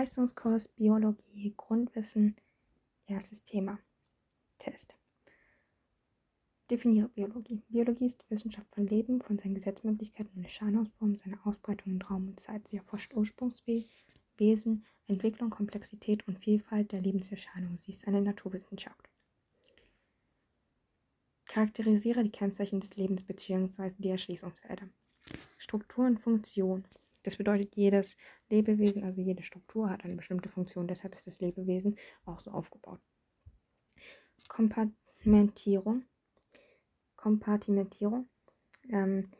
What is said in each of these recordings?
Leistungskurs Biologie Grundwissen. Erstes Thema. Test. Definiere Biologie. Biologie ist die Wissenschaft von Leben, von seinen Gesetzmöglichkeiten und Erscheinungsformen, seiner Ausbreitung in Raum und Zeit. Sie erforscht Ursprungswesen, Entwicklung, Komplexität und Vielfalt der Lebenserscheinungen. Sie ist eine Naturwissenschaft. Charakterisiere die Kennzeichen des Lebens bzw. die Erschließungsfelder. Struktur und Funktion. Das bedeutet, jedes Lebewesen, also jede Struktur hat eine bestimmte Funktion, deshalb ist das Lebewesen auch so aufgebaut. Kompartimentierung. Kompartimentierung. Ähm,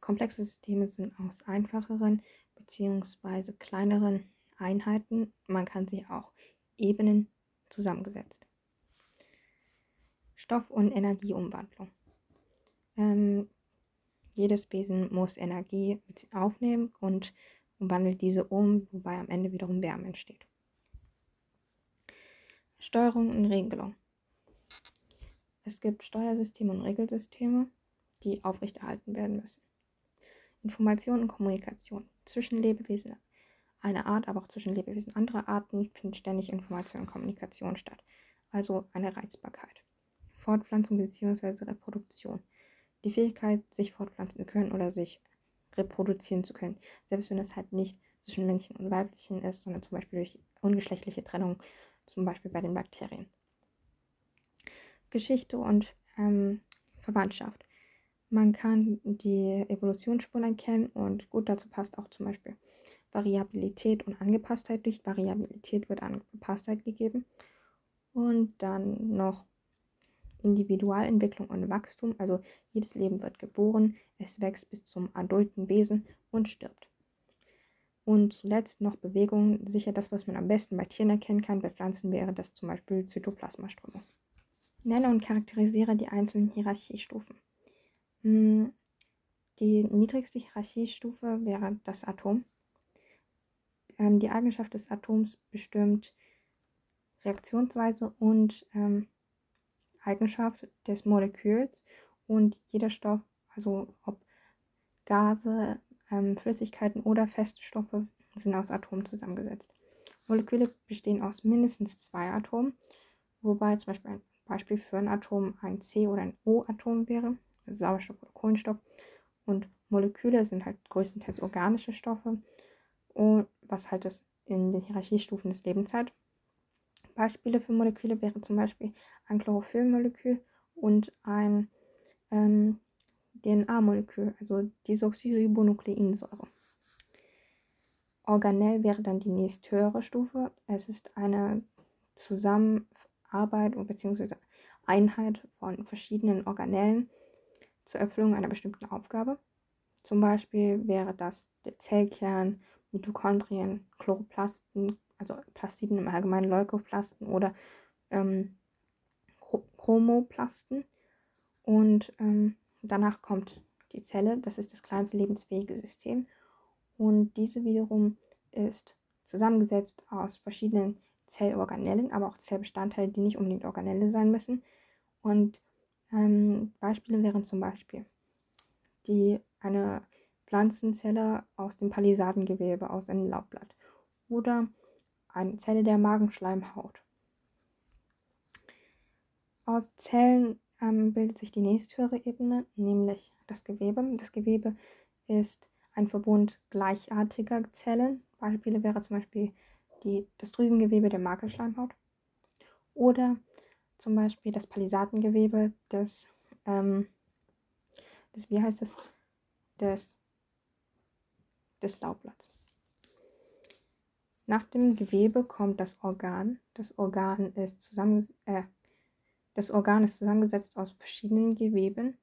komplexe Systeme sind aus einfacheren bzw. kleineren Einheiten. Man kann sie auch Ebenen zusammengesetzt. Stoff- und Energieumwandlung. Ähm, jedes Wesen muss Energie aufnehmen und wandelt diese um, wobei am Ende wiederum Wärme entsteht. Steuerung und Regelung. Es gibt Steuersysteme und Regelsysteme, die aufrechterhalten werden müssen. Information und Kommunikation zwischen Lebewesen einer Art, aber auch zwischen Lebewesen anderer Arten findet ständig Information und Kommunikation statt, also eine Reizbarkeit. Fortpflanzung bzw. Reproduktion. Die Fähigkeit, sich fortpflanzen zu können oder sich reproduzieren zu können, selbst wenn es halt nicht zwischen Männchen und Weiblichen ist, sondern zum Beispiel durch ungeschlechtliche Trennung, zum Beispiel bei den Bakterien. Geschichte und ähm, Verwandtschaft. Man kann die Evolutionsspuren erkennen und gut dazu passt auch zum Beispiel Variabilität und Angepasstheit. Durch Variabilität wird Angepasstheit gegeben. Und dann noch Individualentwicklung und Wachstum, also jedes Leben wird geboren, es wächst bis zum adulten Wesen und stirbt. Und zuletzt noch Bewegung, sicher das, was man am besten bei Tieren erkennen kann. Bei Pflanzen wäre das zum Beispiel Zytoplasmaströmung. Nenne und charakterisiere die einzelnen Hierarchiestufen. Hm, die niedrigste Hierarchiestufe wäre das Atom. Ähm, die Eigenschaft des Atoms bestimmt Reaktionsweise und ähm, Eigenschaft des Moleküls und jeder Stoff, also ob Gase, ähm, Flüssigkeiten oder feste Stoffe, sind aus Atomen zusammengesetzt. Moleküle bestehen aus mindestens zwei Atomen, wobei zum Beispiel ein Beispiel für ein Atom ein C- oder ein O-Atom wäre, also Sauerstoff oder Kohlenstoff. Und Moleküle sind halt größtenteils organische Stoffe, und was halt das in den Hierarchiestufen des Lebens hat. Beispiele für Moleküle wären zum Beispiel ein Chlorophyllmolekül und ein ähm, DNA-Molekül, also Desoxyribonukleinsäure. Organell wäre dann die nächsthöhere Stufe. Es ist eine Zusammenarbeit bzw. Einheit von verschiedenen Organellen zur Erfüllung einer bestimmten Aufgabe. Zum Beispiel wäre das der Zellkern, Mitochondrien, Chloroplasten, also Plastiden im Allgemeinen, Leukoplasten oder ähm, Chromoplasten. Und ähm, danach kommt die Zelle, das ist das kleinste lebensfähige System. Und diese wiederum ist zusammengesetzt aus verschiedenen Zellorganellen, aber auch Zellbestandteile, die nicht unbedingt Organelle sein müssen. Und ähm, Beispiele wären zum Beispiel die eine Pflanzenzelle aus dem Palisadengewebe, aus einem Laubblatt oder eine Zelle der Magenschleimhaut. Aus Zellen ähm, bildet sich die nächsthöhere Ebene, nämlich das Gewebe. Das Gewebe ist ein Verbund gleichartiger Zellen. Beispiele wäre zum Beispiel die, das Drüsengewebe der Magenschleimhaut oder zum Beispiel das Palisadengewebe des, ähm, des wie heißt das, des des Laubblatts. Nach dem Gewebe kommt das Organ. Das Organ ist, zusammen, äh, das Organ ist zusammengesetzt aus verschiedenen Geweben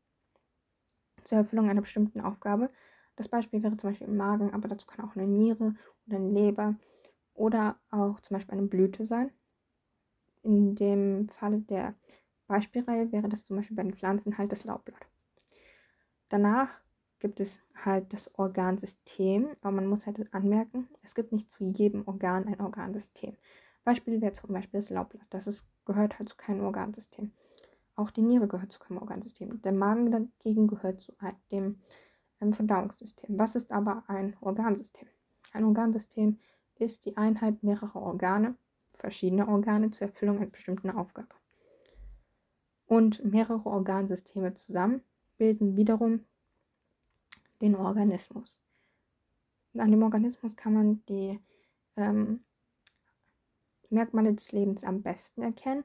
zur Erfüllung einer bestimmten Aufgabe. Das Beispiel wäre zum Beispiel im Magen, aber dazu kann auch eine Niere oder eine Leber oder auch zum Beispiel eine Blüte sein. In dem Falle der Beispielreihe wäre das zum Beispiel bei den Pflanzen halt das Laubblatt. Danach gibt es halt das Organsystem, aber man muss halt anmerken, es gibt nicht zu jedem Organ ein Organsystem. Beispiel wäre zum Beispiel das Laubblatt, das ist, gehört halt zu keinem Organsystem. Auch die Niere gehört zu keinem Organsystem. Der Magen dagegen gehört zu dem ähm, Verdauungssystem. Was ist aber ein Organsystem? Ein Organsystem ist die Einheit mehrerer Organe, verschiedener Organe zur Erfüllung einer bestimmten Aufgabe. Und mehrere Organsysteme zusammen bilden wiederum den Organismus. An dem Organismus kann man die ähm, Merkmale des Lebens am besten erkennen.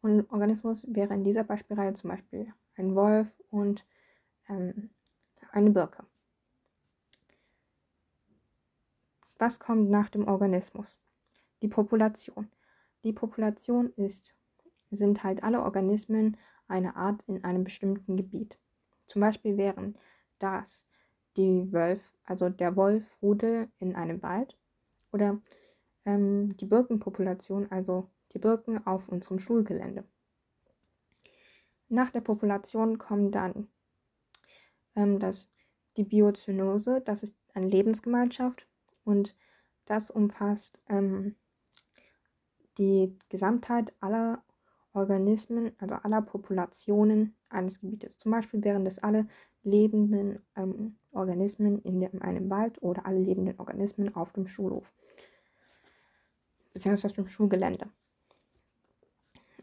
Und Organismus wäre in dieser Beispielreihe zum Beispiel ein Wolf und ähm, eine Birke. Was kommt nach dem Organismus? Die Population. Die Population ist, sind halt alle Organismen einer Art in einem bestimmten Gebiet. Zum Beispiel wären das die Wölf, also der Wolfrudel in einem Wald oder ähm, die Birkenpopulation, also die Birken auf unserem Schulgelände. Nach der Population kommen dann ähm, das, die Biozynose, das ist eine Lebensgemeinschaft und das umfasst ähm, die Gesamtheit aller Organismen, also aller Populationen eines Gebietes. Zum Beispiel wären das alle lebenden ähm, Organismen in, einem Wald oder alle lebenden Organismen auf dem Schulhof beziehungsweise auf dem Schulgelände.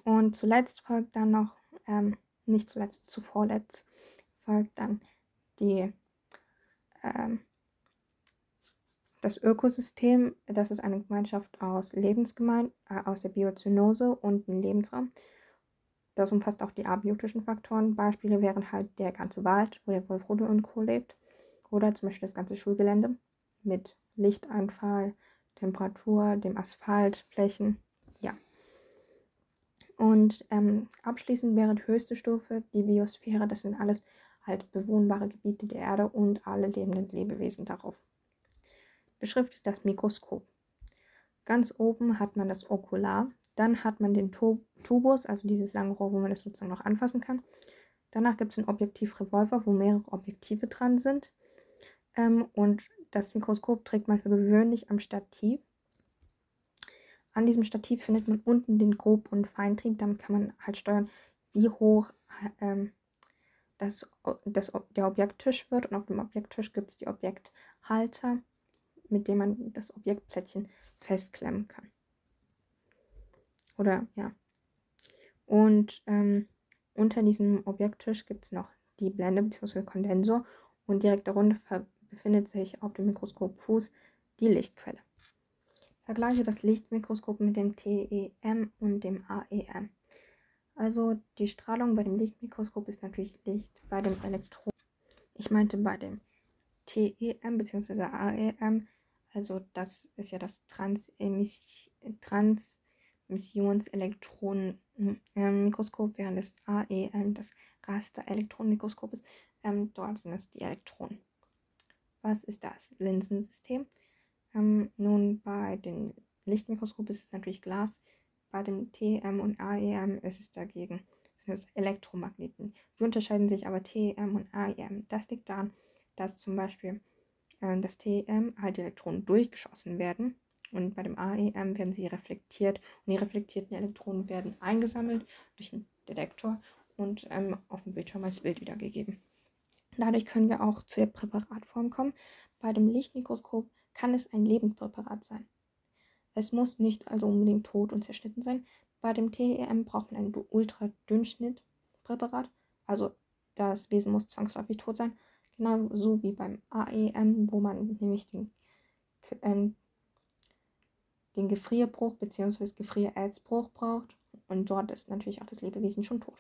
Und zuletzt folgt dann noch, ähm, nicht zuletzt, zuvorletzt folgt dann die, ähm, das Ökosystem. Das ist eine Gemeinschaft aus Lebensgemein äh, aus der Biozynose und dem Lebensraum. Das umfasst auch die abiotischen Faktoren. Beispiele wären halt der ganze Wald, wo der Wolfrode und Co. lebt. Oder zum Beispiel das ganze Schulgelände mit Lichteinfall, Temperatur, dem Asphalt, Flächen. Ja. Und ähm, abschließend wäre die höchste Stufe die Biosphäre. Das sind alles halt bewohnbare Gebiete der Erde und alle lebenden Lebewesen darauf. Beschriftet das Mikroskop. Ganz oben hat man das Okular, dann hat man den Tubus, also dieses lange Rohr, wo man das sozusagen noch anfassen kann. Danach gibt es einen Objektivrevolver, wo mehrere Objektive dran sind. Ähm, und das Mikroskop trägt man für gewöhnlich am Stativ. An diesem Stativ findet man unten den Grob- und Feintrieb. Damit kann man halt steuern, wie hoch ähm, das, das, der Objekttisch wird. Und auf dem Objekttisch gibt es die Objekthalter, mit dem man das Objektplättchen festklemmen kann. Oder ja. Und ähm, unter diesem Objekttisch gibt es noch die Blende bzw. Kondensor und direkt darunter befindet sich auf dem Mikroskopfuß die Lichtquelle. Vergleiche das Lichtmikroskop mit dem TEM und dem AEM. Also die Strahlung bei dem Lichtmikroskop ist natürlich Licht bei dem Elektron. Ich meinte bei dem TEM bzw. AEM, also das ist ja das Transmissionselektronenmikroskop, während das AEM das Rasterelektronenmikroskop ist. Ähm, dort sind es die Elektronen. Was ist das? Linsensystem. Ähm, nun, bei den Lichtmikroskopen ist es natürlich Glas. Bei dem TEM und AEM ist es dagegen sind es Elektromagneten. Wie unterscheiden sich aber TEM und AEM? Das liegt daran, dass zum Beispiel äh, das TEM halt Elektronen durchgeschossen werden und bei dem AEM werden sie reflektiert und die reflektierten Elektronen werden eingesammelt durch einen Detektor und ähm, auf dem Bildschirm als Bild wiedergegeben. Dadurch können wir auch zu der Präparatform kommen. Bei dem Lichtmikroskop kann es ein Lebendpräparat sein. Es muss nicht also unbedingt tot und zerschnitten sein. Bei dem TEM braucht man ein Ultradünnschnittpräparat. Also das Wesen muss zwangsläufig tot sein. Genauso wie beim AEM, wo man nämlich den, ähm, den Gefrierbruch bzw. Gefriererzbruch braucht. Und dort ist natürlich auch das Lebewesen schon tot.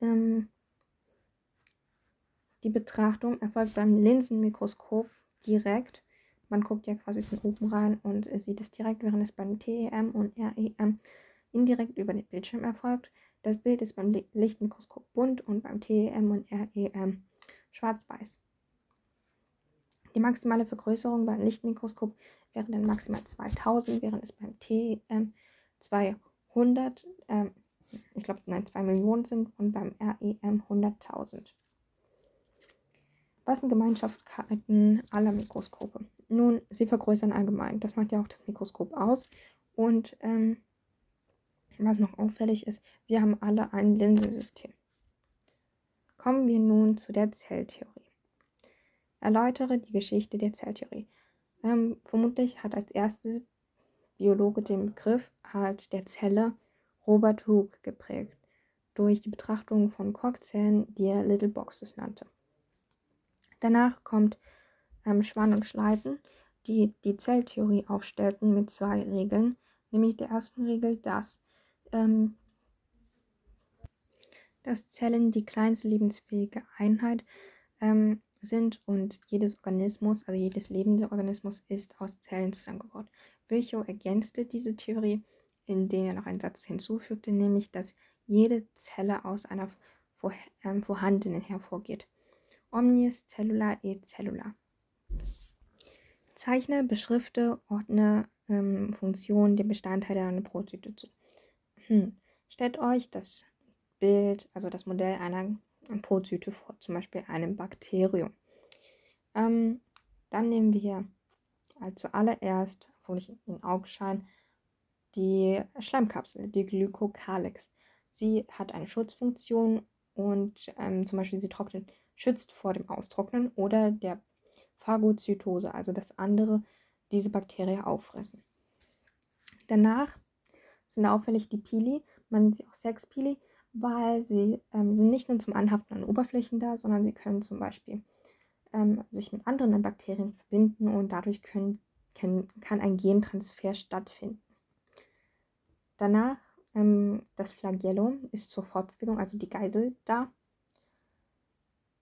Ähm, die Betrachtung erfolgt beim Linsenmikroskop direkt. Man guckt ja quasi von oben rein und sieht es direkt, während es beim TEM und REM indirekt über den Bildschirm erfolgt. Das Bild ist beim Lichtmikroskop bunt und beim TEM und REM schwarz-weiß. Die maximale Vergrößerung beim Lichtmikroskop wäre dann maximal 2000, während es beim TEM 200, äh, ich glaube, nein, 2 Millionen sind und beim REM 100.000. Was sind Gemeinschaften aller Mikroskope? Nun, sie vergrößern allgemein. Das macht ja auch das Mikroskop aus. Und ähm, was noch auffällig ist, sie haben alle ein Linsensystem. Kommen wir nun zu der Zelltheorie. Erläutere die Geschichte der Zelltheorie. Ähm, vermutlich hat als erster Biologe den Begriff halt der Zelle Robert Hooke geprägt, durch die Betrachtung von Korkzellen, die er Little Boxes nannte. Danach kommt ähm, Schwann und Schleiden, die die Zelltheorie aufstellten mit zwei Regeln, nämlich der ersten Regel, dass, ähm, dass Zellen die kleinste lebensfähige Einheit ähm, sind und jedes Organismus, also jedes lebende Organismus ist aus Zellen zusammengebaut. Virchow ergänzte diese Theorie, indem er noch einen Satz hinzufügte, nämlich dass jede Zelle aus einer vor, ähm, vorhandenen hervorgeht. Omnis cellula et cellula. Zeichne, beschrifte, ordne ähm, Funktionen der Bestandteile einer Prototype zu. Hm. Stellt euch das Bild, also das Modell einer Prototype vor, zum Beispiel einem Bakterium. Ähm, dann nehmen wir als zuallererst, obwohl ich in Augenschein, die Schleimkapsel, die Glykokalix. Sie hat eine Schutzfunktion und ähm, zum Beispiel sie trocknet, schützt vor dem Austrocknen oder der Phagozytose, also dass andere diese Bakterie auffressen. Danach sind auffällig die Pili, man nennt sie auch Sexpili, weil sie ähm, sind nicht nur zum Anhaften an Oberflächen da, sondern sie können zum Beispiel ähm, sich mit anderen Bakterien verbinden und dadurch können, können, kann ein Gentransfer stattfinden. Danach ähm, das Flagellum ist zur Fortbewegung, also die Geisel, da.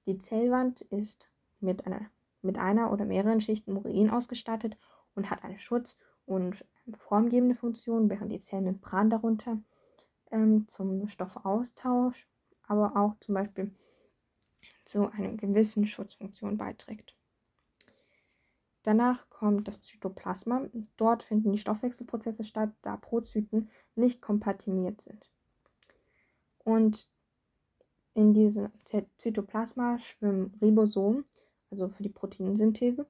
Die Zellwand ist mit einer, mit einer oder mehreren Schichten Murin ausgestattet und hat eine Schutz- und formgebende Funktion, während die Zellmembran darunter ähm, zum Stoffaustausch, aber auch zum Beispiel zu einer gewissen Schutzfunktion beiträgt. Danach kommt das Zytoplasma. Dort finden die Stoffwechselprozesse statt, da Prozyten nicht kompatimiert sind. Und in diesem Zytoplasma schwimmen Ribosomen, also für die Proteinsynthese,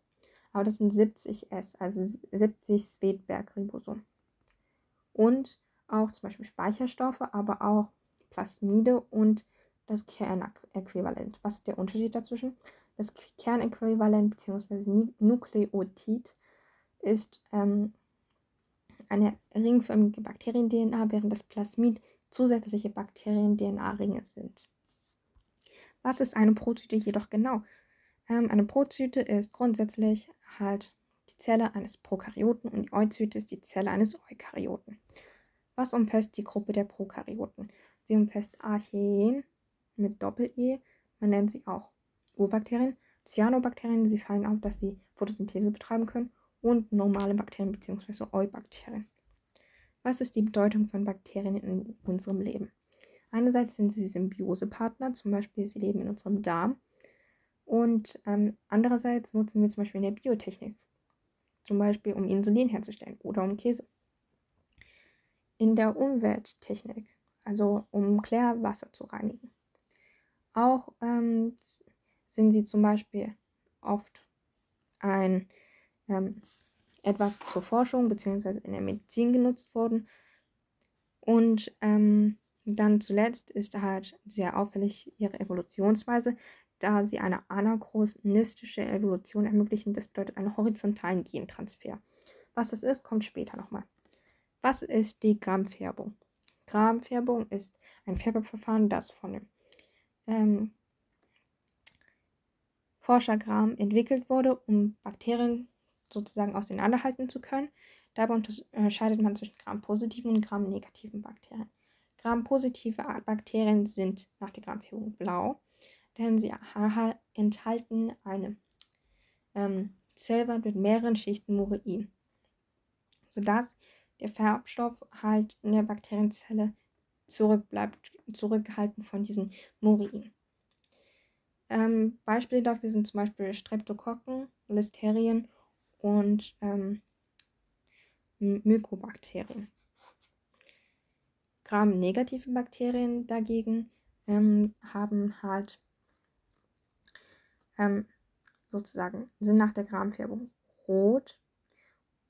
aber das sind 70 S, also 70 Svedberg-Ribosomen. Und auch zum Beispiel Speicherstoffe, aber auch Plasmide und das Kernäquivalent. Was ist der Unterschied dazwischen? Das Kernäquivalent bzw. Nukleotid ist ähm, eine ringförmige Bakterien-DNA, während das Plasmid zusätzliche Bakterien-DNA-Ringe sind. Was ist eine Prozyte jedoch genau? Ähm, eine Prozyte ist grundsätzlich halt die Zelle eines Prokaryoten und die Euzyte ist die Zelle eines Eukaryoten. Was umfasst die Gruppe der Prokaryoten? Sie umfasst Archaeen mit Doppel-E, man nennt sie auch Urbakterien, Cyanobakterien, sie fallen auf, dass sie Photosynthese betreiben können, und normale Bakterien bzw. Eubakterien. Was ist die Bedeutung von Bakterien in unserem Leben? Einerseits sind sie Symbiosepartner, zum Beispiel sie leben in unserem Darm. Und ähm, andererseits nutzen wir zum Beispiel in der Biotechnik, zum Beispiel um Insulin herzustellen oder um Käse in der Umwelttechnik, also um Klärwasser zu reinigen. Auch ähm, sind sie zum Beispiel oft ein ähm, etwas zur Forschung bzw. in der Medizin genutzt worden. Und ähm, dann zuletzt ist halt sehr auffällig ihre Evolutionsweise, da sie eine anachronistische Evolution ermöglichen. Das bedeutet einen horizontalen Gentransfer. Was das ist, kommt später nochmal. Was ist die Gramfärbung? Gramfärbung ist ein Färbeverfahren, das von dem ähm, Forscher Gram entwickelt wurde, um Bakterien sozusagen auseinanderhalten zu können. Dabei unterscheidet man zwischen Gram-positiven und Gram-negativen Bakterien. Gram-positive Bakterien sind nach der Gramfärbung blau, denn sie enthalten eine ähm, Zellwand mit mehreren Schichten Murein, sodass der Farbstoff halt in der Bakterienzelle zurückbleibt, zurückgehalten von diesen Murin. Ähm, Beispiele dafür sind zum Beispiel Streptokokken, Listerien und ähm, Mykobakterien. Gram-negative Bakterien dagegen ähm, haben halt ähm, sozusagen, sind nach der Gramfärbung rot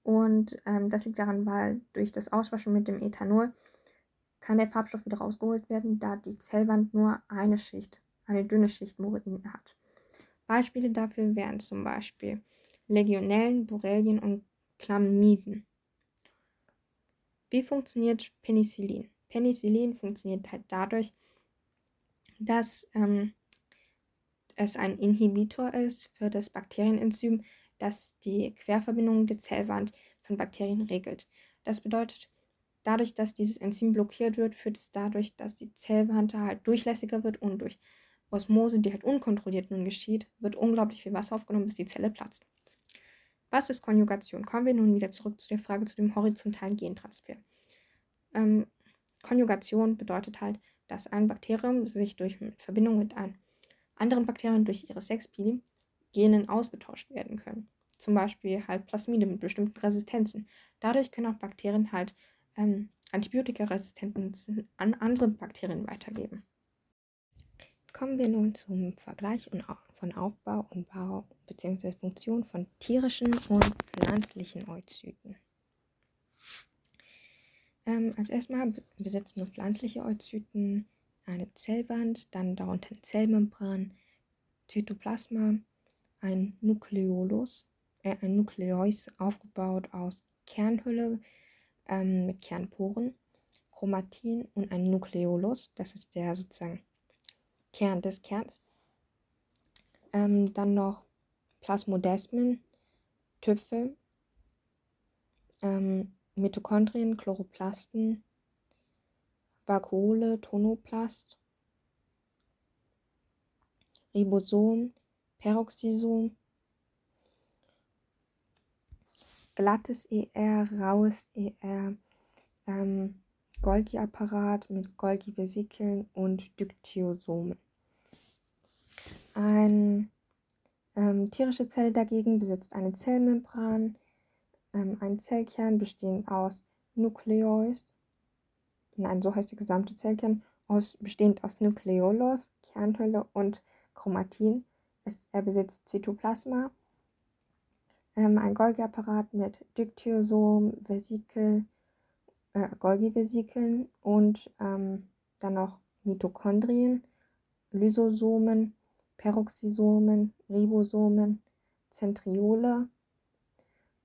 und ähm, das liegt daran, weil durch das Auswaschen mit dem Ethanol kann der Farbstoff wieder rausgeholt werden, da die Zellwand nur eine Schicht, eine dünne Schicht Murin hat. Beispiele dafür wären zum Beispiel Legionellen, Borrelien und Chlamydien. Wie funktioniert Penicillin? Penicillin funktioniert halt dadurch, dass ähm, es ein Inhibitor ist für das Bakterienenzym, das die Querverbindungen der Zellwand von Bakterien regelt. Das bedeutet, dadurch, dass dieses Enzym blockiert wird, führt es dadurch, dass die Zellwand halt durchlässiger wird und durch Osmose, die halt unkontrolliert nun geschieht, wird unglaublich viel Wasser aufgenommen, bis die Zelle platzt. Was ist Konjugation? Kommen wir nun wieder zurück zu der Frage zu dem horizontalen Gentransfer. Ähm, Konjugation bedeutet halt, dass ein Bakterium sich durch Verbindung mit einem anderen Bakterien durch ihre Sexpili Genen ausgetauscht werden können. Zum Beispiel halt Plasmide mit bestimmten Resistenzen. Dadurch können auch Bakterien halt ähm, Antibiotikaresistenzen an andere Bakterien weitergeben. Kommen wir nun zum Vergleich von Aufbau und Bau bzw. Funktion von tierischen und pflanzlichen Oozyten. Ähm, als erstmal besitzen nur pflanzliche Oozyten eine Zellwand, dann darunter eine Zellmembran, Zytoplasma, ein Nukleolus, äh, ein Nukleus aufgebaut aus Kernhülle ähm, mit Kernporen, Chromatin und ein Nukleolus, das ist der sozusagen Kern des Kerns. Ähm, dann noch Plasmodesmen, Tüpfe, ähm, Mitochondrien, Chloroplasten, Vakuole, Tonoplast, Ribosom, Peroxisom, glattes ER, raues ER, ähm, Golgi-Apparat mit Golgi-Vesikeln und Dykteosomen. Eine ähm, tierische Zelle dagegen besitzt eine Zellmembran, ähm, ein Zellkern bestehend aus Nukleus, nein, so heißt der gesamte Zellkern, aus, bestehend aus Nukleolus, Kernhülle und Chromatin. Es, er besitzt Zytoplasma, ähm, ein Golgi-Apparat mit Dykteosom, Vesikel, äh, Golgi-Vesikeln und ähm, dann noch Mitochondrien, Lysosomen, Peroxisomen, Ribosomen, Zentriole,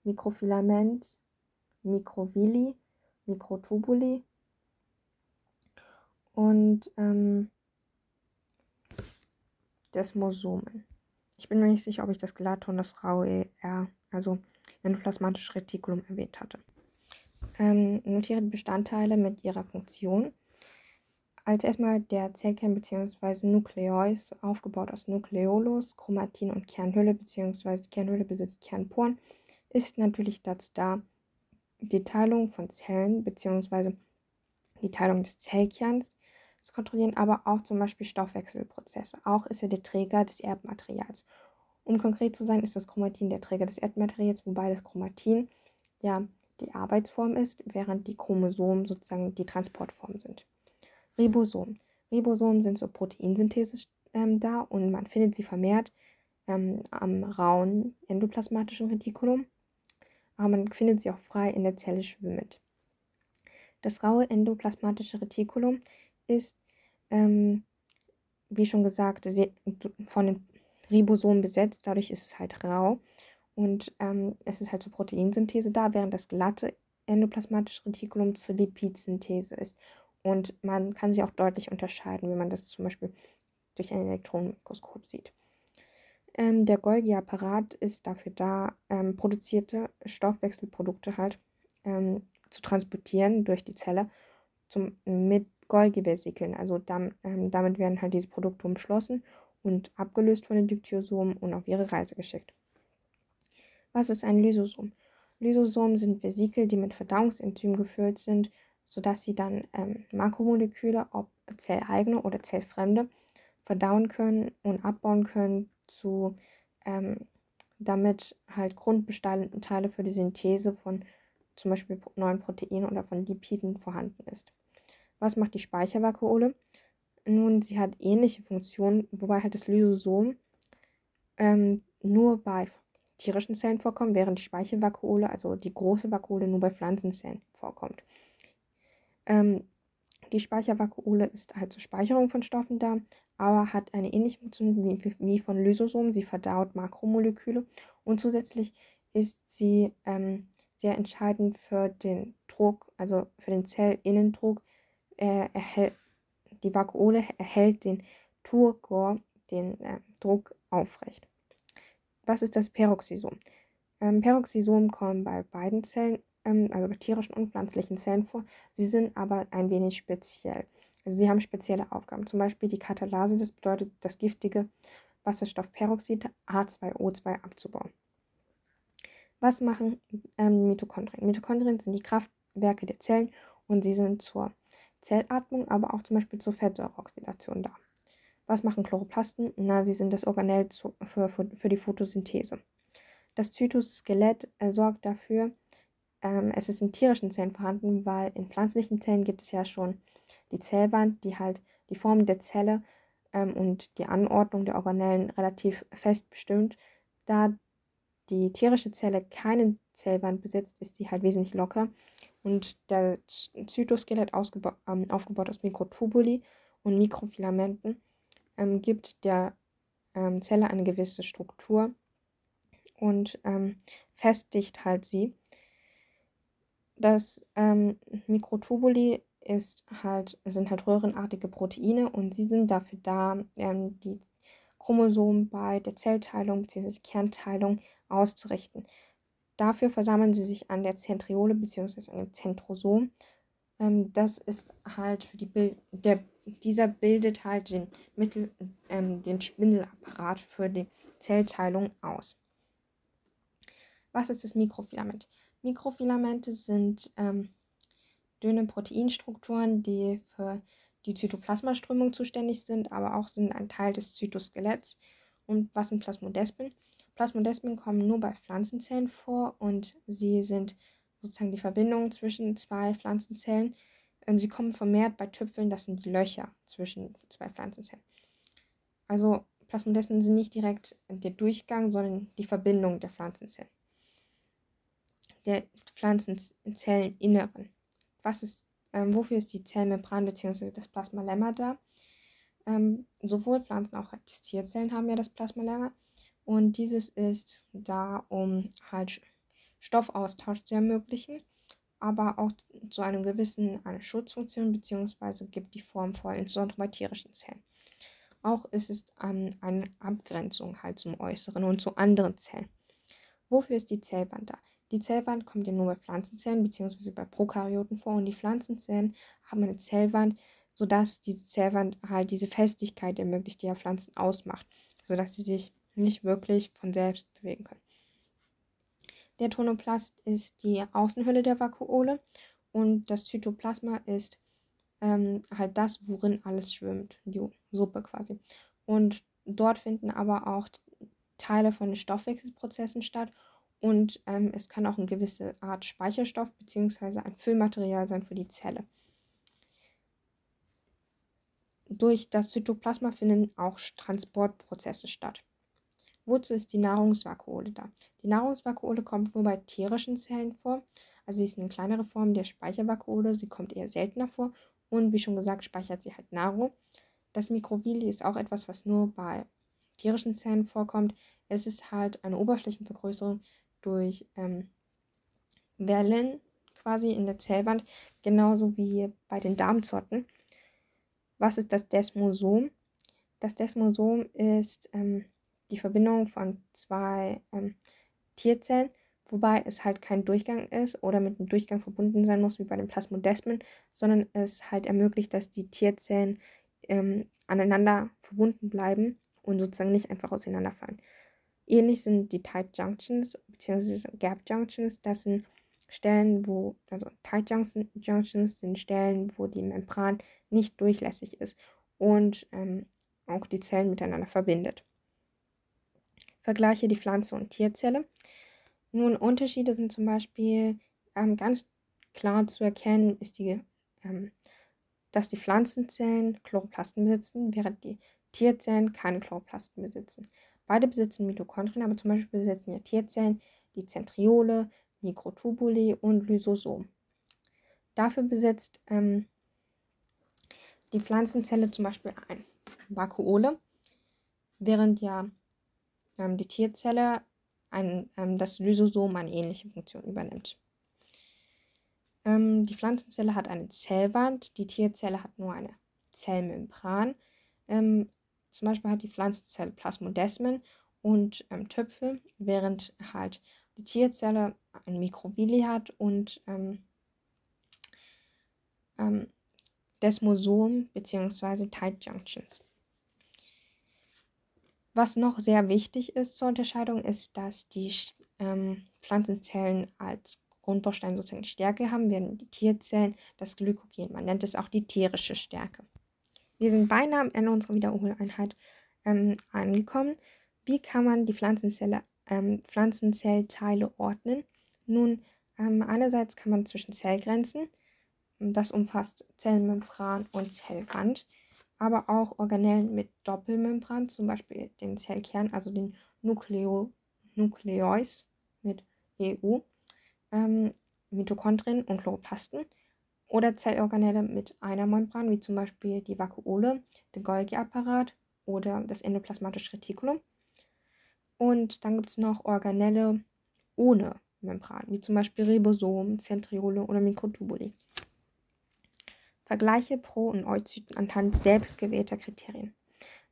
Mikrofilament, Mikrovilli, Mikrotubuli und ähm, Desmosomen. Ich bin mir nicht sicher, ob ich das glatte und das raue R, also endoplasmatische Retikulum, erwähnt hatte. Ähm, notiere die Bestandteile mit ihrer Funktion. Als erstmal der Zellkern bzw. Nukleus, aufgebaut aus Nukleolus, Chromatin und Kernhülle bzw. Kernhülle besitzt Kernporen, ist natürlich dazu da, die Teilung von Zellen bzw. die Teilung des Zellkerns zu kontrollieren, aber auch zum Beispiel Stoffwechselprozesse. Auch ist er der Träger des Erbmaterials. Um konkret zu sein, ist das Chromatin der Träger des Erbmaterials, wobei das Chromatin ja die Arbeitsform ist, während die Chromosomen sozusagen die Transportform sind. Ribosomen. Ribosomen sind zur Proteinsynthese ähm, da und man findet sie vermehrt ähm, am rauen endoplasmatischen Retikulum, aber man findet sie auch frei in der Zelle schwimmend. Das raue endoplasmatische Retikulum ist, ähm, wie schon gesagt, von den Ribosomen besetzt, dadurch ist es halt rau und ähm, es ist halt zur Proteinsynthese da, während das glatte endoplasmatische Retikulum zur Lipidsynthese ist. Und man kann sie auch deutlich unterscheiden, wenn man das zum Beispiel durch ein Elektronenmikroskop sieht. Ähm, der Golgi-Apparat ist dafür da, ähm, produzierte Stoffwechselprodukte halt ähm, zu transportieren durch die Zelle zum, mit Golgi-Vesikeln. Also dam, ähm, damit werden halt diese Produkte umschlossen und abgelöst von den Dykteosomen und auf ihre Reise geschickt. Was ist ein Lysosom? Lysosomen sind Vesikel, die mit Verdauungsenzymen gefüllt sind, sodass sie dann ähm, Makromoleküle, ob zelleigene oder zellfremde, verdauen können und abbauen können, zu, ähm, damit halt Grundbestandteile für die Synthese von zum Beispiel neuen Proteinen oder von Lipiden vorhanden ist. Was macht die Speichervakuole? Nun, sie hat ähnliche Funktionen, wobei halt das Lysosom ähm, nur bei tierischen Zellen vorkommen, während die Speichelvakuole, also die große Vakuole, nur bei Pflanzenzellen vorkommt. Ähm, Die Speichervakuole ist halt zur Speicherung von Stoffen da, aber hat eine ähnliche Funktion wie, wie von Lysosomen. Sie verdaut Makromoleküle und zusätzlich ist sie ähm, sehr entscheidend für den Druck, also für den Zellinnendruck. Äh, erhält, die Vakuole erhält den Turgor, den äh, Druck aufrecht. Was ist das Peroxisom? Ähm, Peroxisom kommen bei beiden Zellen, ähm, also bei tierischen und pflanzlichen Zellen vor. Sie sind aber ein wenig speziell. Also sie haben spezielle Aufgaben. Zum Beispiel die Katalase, das bedeutet, das giftige Wasserstoffperoxid H2O2 abzubauen. Was machen ähm, Mitochondrien? Mitochondrien sind die Kraftwerke der Zellen und sie sind zur Zellatmung, aber auch zum Beispiel zur Fettsäureoxidation da. Was machen Chloroplasten? Na, sie sind das Organell für, für, für, die Photosynthese. Das Zytoskelett äh, sorgt dafür, ähm, es ist in tierischen Zellen vorhanden, weil in pflanzlichen Zellen gibt es ja schon die Zellwand, die halt die Form der Zelle ähm, und die Anordnung der Organellen relativ fest bestimmt. Da die tierische Zelle keine Zellwand besitzt, ist die halt wesentlich locker. Und der Zytoskelett ähm, aufgebaut aus Mikrotubuli und Mikrofilamenten ähm, gibt der ähm, Zelle eine gewisse Struktur und ähm, festigt halt sie. Das ähm, Mikrotubuli ist halt, sind halt röhrenartige Proteine und sie sind dafür da, ähm, die Chromosomen bei der Zellteilung bzw. Kernteilung auszurichten. Dafür versammeln sie sich an der Zentriole bzw. an dem Zentrosom. Ähm, das ist halt für die Bild der dieser bildet halt den Mittel ähm, den Spindelapparat für die Zellteilung aus. Was ist das Mikrofilament? Mikrofilamente sind ähm, dünne Proteinstrukturen, die für die Zytoplasmaströmung zuständig sind, aber auch sind ein Teil des Zytoskeletts. Und was sind Plasmodesmen? Plasmodesmen kommen nur bei Pflanzenzellen vor und sie sind sozusagen die Verbindung zwischen zwei Pflanzenzellen. Ähm, sie kommen vermehrt bei Tüpfeln, das sind die Löcher zwischen zwei Pflanzenzellen. Also Plasmodesmen sind nicht direkt der Durchgang, sondern die Verbindung der Pflanzenzellen. Der Pflanzenzelleninneren. Was ist, ähm, wofür ist die Zellmembran bzw. das Plasmalemma da? Ähm, sowohl Pflanzen als auch Tierzellen haben ja das Plasmalemma. Und dieses ist da, um halt Stoffaustausch zu ermöglichen, aber auch zu einem gewissen eine Schutzfunktion bzw. gibt die Form vor, insbesondere bei tierischen Zellen. Auch ist es an eine Abgrenzung halt zum Äußeren und zu anderen Zellen. Wofür ist die Zellwand da? Die Zellwand kommt ja nur bei Pflanzenzellen bzw. bei Prokaryoten vor und die Pflanzenzellen haben eine Zellwand, sodass diese Zellwand halt diese Festigkeit ermöglicht, die ja Pflanzen ausmacht, sodass sie sich nicht wirklich von selbst bewegen können. Der Tonoplast ist die Außenhülle der Vakuole und das Zytoplasma ist ähm, halt das, worin alles schwimmt, die Suppe quasi. Und dort finden aber auch Teile von Stoffwechselprozessen statt und ähm, es kann auch eine gewisse Art Speicherstoff bzw. ein Füllmaterial sein für die Zelle. Durch das Zytoplasma finden auch Transportprozesse statt. Wozu ist die Nahrungsvakuole da? Die Nahrungsvakuole kommt nur bei tierischen Zellen vor. Also sie ist eine kleinere Form der Speichervakuole. Sie kommt eher seltener vor. Und wie schon gesagt, speichert sie halt Nahrung. Das Mikrovilli ist auch etwas, was nur bei tierischen Zellen vorkommt. Es ist halt eine Oberflächenvergrößerung durch ähm, Wellen quasi in der Zellwand, genauso wie bei den Darmzotten. Was ist das Desmosom? Das Desmosom ist ähm, die Verbindung von zwei ähm, Tierzellen, wobei es halt kein Durchgang ist oder mit einem Durchgang verbunden sein muss, wie bei den Plasmodesmen, sondern es halt ermöglicht, dass die Tierzellen ähm, aneinander verbunden bleiben und sozusagen nicht einfach auseinanderfallen. Ähnlich sind die Tight Junctions bzw. Gap Junctions. Das sind Stellen, wo, also Tight Junctions sind Stellen, wo die Membran nicht durchlässig ist und ähm, auch die Zellen miteinander verbindet. Vergleiche die Pflanze- und Tierzelle. Nun, Unterschiede sind zum Beispiel ähm, ganz klar zu erkennen, ist die, ähm, dass die Pflanzenzellen Chloroplasten besitzen, während die Tierzellen keine Chloroplasten besitzen. Beide besitzen Mitochondrien, aber zum Beispiel besitzen ja Tierzellen die Zentriole, Mikrotubuli und Lysosom. Dafür besitzt ähm, die Pflanzenzelle zum Beispiel ein Vakuole, während ja ähm, die Tierzelle ein, ähm, das Lysosom eine ähnliche Funktion übernimmt. Ähm, die Pflanzenzelle hat eine Zellwand, die Tierzelle hat nur eine Zellmembran. Ähm, zum Beispiel hat die Pflanzenzelle Plasmodesmen und ähm, Tüpfel, während halt die Tierzelle ein Mikrovilli hat und Desmosom bzw. Tight Junctions. Was noch sehr wichtig ist zur Unterscheidung, ist, dass die ähm, Pflanzenzellen als Grundbaustein sozusagen Stärke haben, während die Tierzellen das Glykogen. Man nennt es auch die tierische Stärke. Wir sind beinahe am Ende unserer Wiederholeinheit ähm, angekommen. Wie kann man die Pflanzenzelle, ähm, Pflanzenzellteile ordnen? Nun, ähm, einerseits kann man zwischen Zellgrenzen, das umfasst Zellmembran und Zellwand, aber auch Organellen mit Doppelmembran, zum Beispiel den Zellkern, also den Nucleo, Nucleus mit EU, ähm, Mitochondrien und Chloroplasten oder Zellorganelle mit einer Membran, wie zum Beispiel die Vakuole, der Golgi-Apparat oder das endoplasmatische Retikulum. Und dann gibt es noch Organelle ohne Membran, wie zum Beispiel Ribosomen, Zentriole oder Mikrotubuli. Vergleiche Pro- und Euzyten anhand selbstgewählter Kriterien.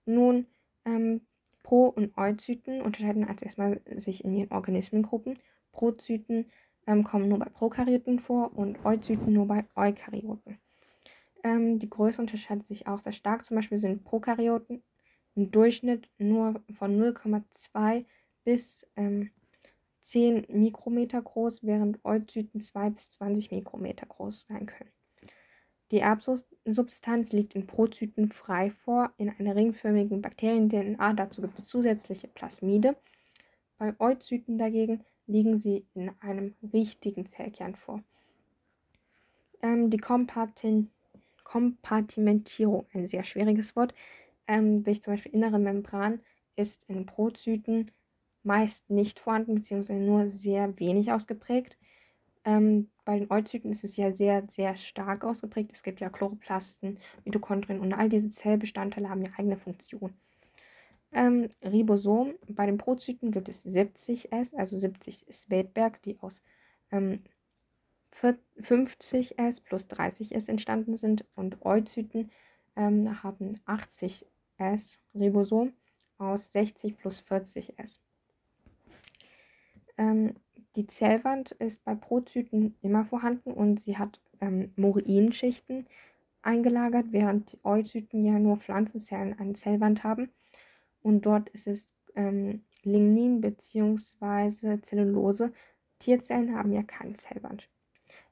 Nun, ähm, Pro- und Euzyten unterscheiden als erstmal sich in ihren Organismengruppen. Prozyten ähm, kommen nur bei Prokaryoten vor und Euzyten nur bei Eukaryoten. Ähm, die Größe unterscheidet sich auch sehr stark. Zum Beispiel sind Prokaryoten im Durchschnitt nur von 0,2 bis ähm, 10 Mikrometer groß, während Euzyten 2 bis 20 Mikrometer groß sein können. Die Erbsubstanz liegt in Prozyten frei vor, in einer ringförmigen Bakterien-DNA. Dazu gibt es zusätzliche Plasmide. Bei Euzyten dagegen liegen sie in einem richtigen Zellkern vor. Ähm, die Kompartin Kompartimentierung, ein sehr schwieriges Wort, ähm, durch zum Beispiel innere Membran, ist in Prozyten meist nicht vorhanden, beziehungsweise nur sehr wenig ausgeprägt. Ähm, bei den Euzyten ist es ja sehr, sehr stark ausgeprägt. Es gibt ja Chloroplasten, Mitochondrien und all diese Zellbestandteile haben ja eigene Funktion. Ähm, Ribosom, bei den Prozyten gibt es 70S, also 70 Svedberg, die aus ähm, 50S plus 30S entstanden sind und Euzyten ähm, haben 80S Ribosom aus 60 plus 40S. Ähm, die Zellwand ist bei Prozyten immer vorhanden und sie hat ähm, Morinschichten eingelagert, während die Euzyten ja nur Pflanzenzellen eine Zellwand haben. Und dort ist es ähm, Lignin bzw. Zellulose. Tierzellen haben ja keine Zellwand.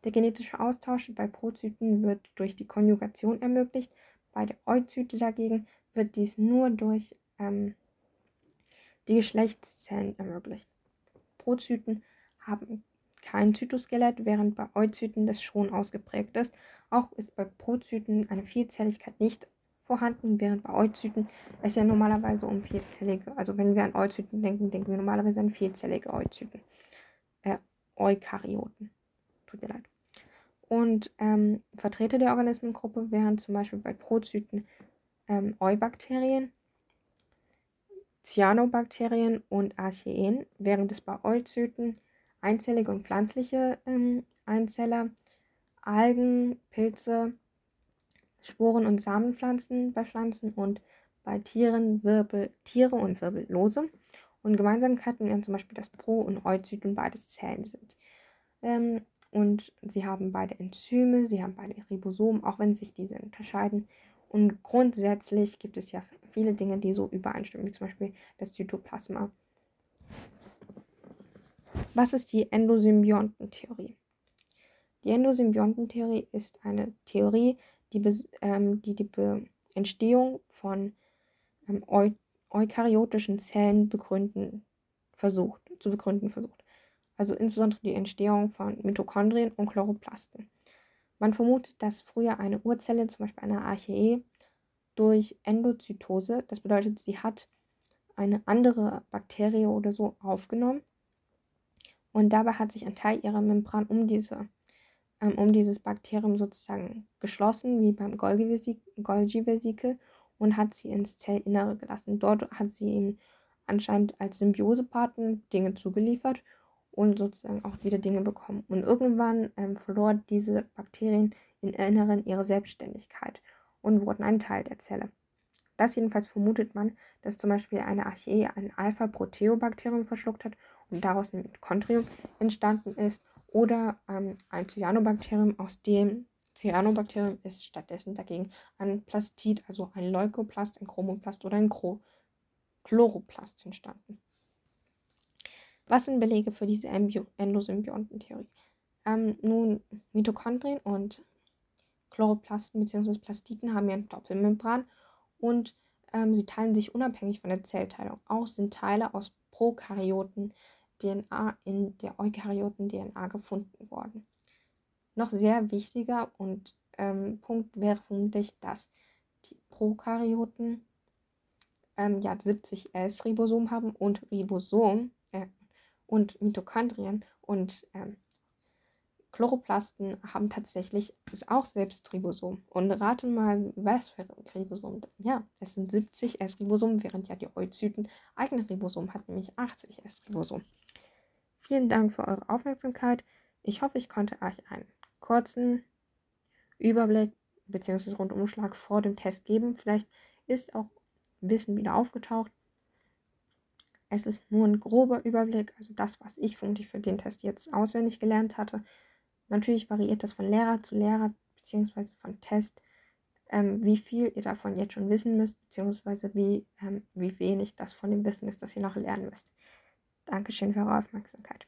Der genetische Austausch bei Prozyten wird durch die Konjugation ermöglicht. Bei der Euzyte dagegen wird dies nur durch ähm, die Geschlechtszellen ermöglicht. Prozyten haben kein Zytoskelett, während bei Euzyten das schon ausgeprägt ist. Auch ist bei Prozyten eine Vielzelligkeit nicht vorhanden, während bei Euzyten es ja normalerweise um vierzellige, also wenn wir an Euzyten denken, denken wir normalerweise an vierzellige Euzyten. Äh, Eukaryoten. Tut mir leid. Und ähm, Vertreter der Organismengruppe wären zum Beispiel bei Prozyten ähm, Eubakterien, Cyanobakterien und Archeen, während es bei Euzyten einzellige und pflanzliche ähm, Einzeller, Algen, Pilze, Sporen- und Samenpflanzen bei Pflanzen und bei Tieren Wirbel, Tiere und Wirbellose. Und Gemeinsamkeiten wären zum Beispiel, dass Pro- und Euzyten beides Zellen sind. Ähm, und sie haben beide Enzyme, sie haben beide Ribosomen, auch wenn sich diese unterscheiden. Und grundsätzlich gibt es ja viele Dinge, die so übereinstimmen, wie zum Beispiel das Zytoplasma was ist die Endosymbiontentheorie? Die Endosymbiontentheorie ist eine Theorie, die ähm, die, die Entstehung von ähm, eu eukaryotischen Zellen begründen versucht, zu begründen versucht. Also insbesondere die Entstehung von Mitochondrien und Chloroplasten. Man vermutet, dass früher eine Urzelle, zum Beispiel eine Archee, durch Endozytose, das bedeutet, sie hat eine andere Bakterie oder so aufgenommen und dabei hat sich ein Teil ihrer Membran um diese ähm, um dieses Bakterium sozusagen geschlossen, wie beim Golgi-Vesikel, und hat sie ins Zellinnere gelassen. Dort hat sie ihm anscheinend als Symbiosepartner Dinge zugeliefert und sozusagen auch wieder Dinge bekommen. Und irgendwann ähm, verlor diese Bakterien im Inneren ihre Selbstständigkeit und wurden ein Teil der Zelle. Das jedenfalls vermutet man, dass zum Beispiel eine Archee ein Alpha-Proteobakterium verschluckt hat daraus ein Mitochondrium entstanden ist oder ähm, ein Cyanobakterium, aus dem Cyanobakterium ist stattdessen dagegen ein Plastid, also ein Leukoplast, ein Chromoplast oder ein Chloroplast entstanden. Was sind Belege für diese Endosymbiontentheorie? Ähm, nun, Mitochondrien und Chloroplasten bzw. Plastiden haben ja eine Doppelmembran und ähm, sie teilen sich unabhängig von der Zellteilung. Auch sind Teile aus Prokaryoten DNA in der Eukaryoten DNA gefunden worden. Noch sehr wichtiger und ähm, Punkt wäre vermutlich, dass die Prokaryoten ähm, ja 70 S-Ribosom haben und Ribosom äh, und Mitochondrien und ähm, Chloroplasten haben tatsächlich auch selbst Ribosom. Und rate mal, was für Ribosom. Ja, es sind 70 S-Ribosomen, während ja die Euzyten eigene Ribosom hat, nämlich 80 S-Ribosom. Vielen Dank für eure Aufmerksamkeit. Ich hoffe, ich konnte euch einen kurzen Überblick bzw. Rundumschlag vor dem Test geben. Vielleicht ist auch Wissen wieder aufgetaucht. Es ist nur ein grober Überblick, also das, was ich für den Test jetzt auswendig gelernt hatte. Natürlich variiert das von Lehrer zu Lehrer bzw. von Test, ähm, wie viel ihr davon jetzt schon wissen müsst, beziehungsweise wie, ähm, wie wenig das von dem Wissen ist, das ihr noch lernen müsst. Dankeschön für eure Aufmerksamkeit.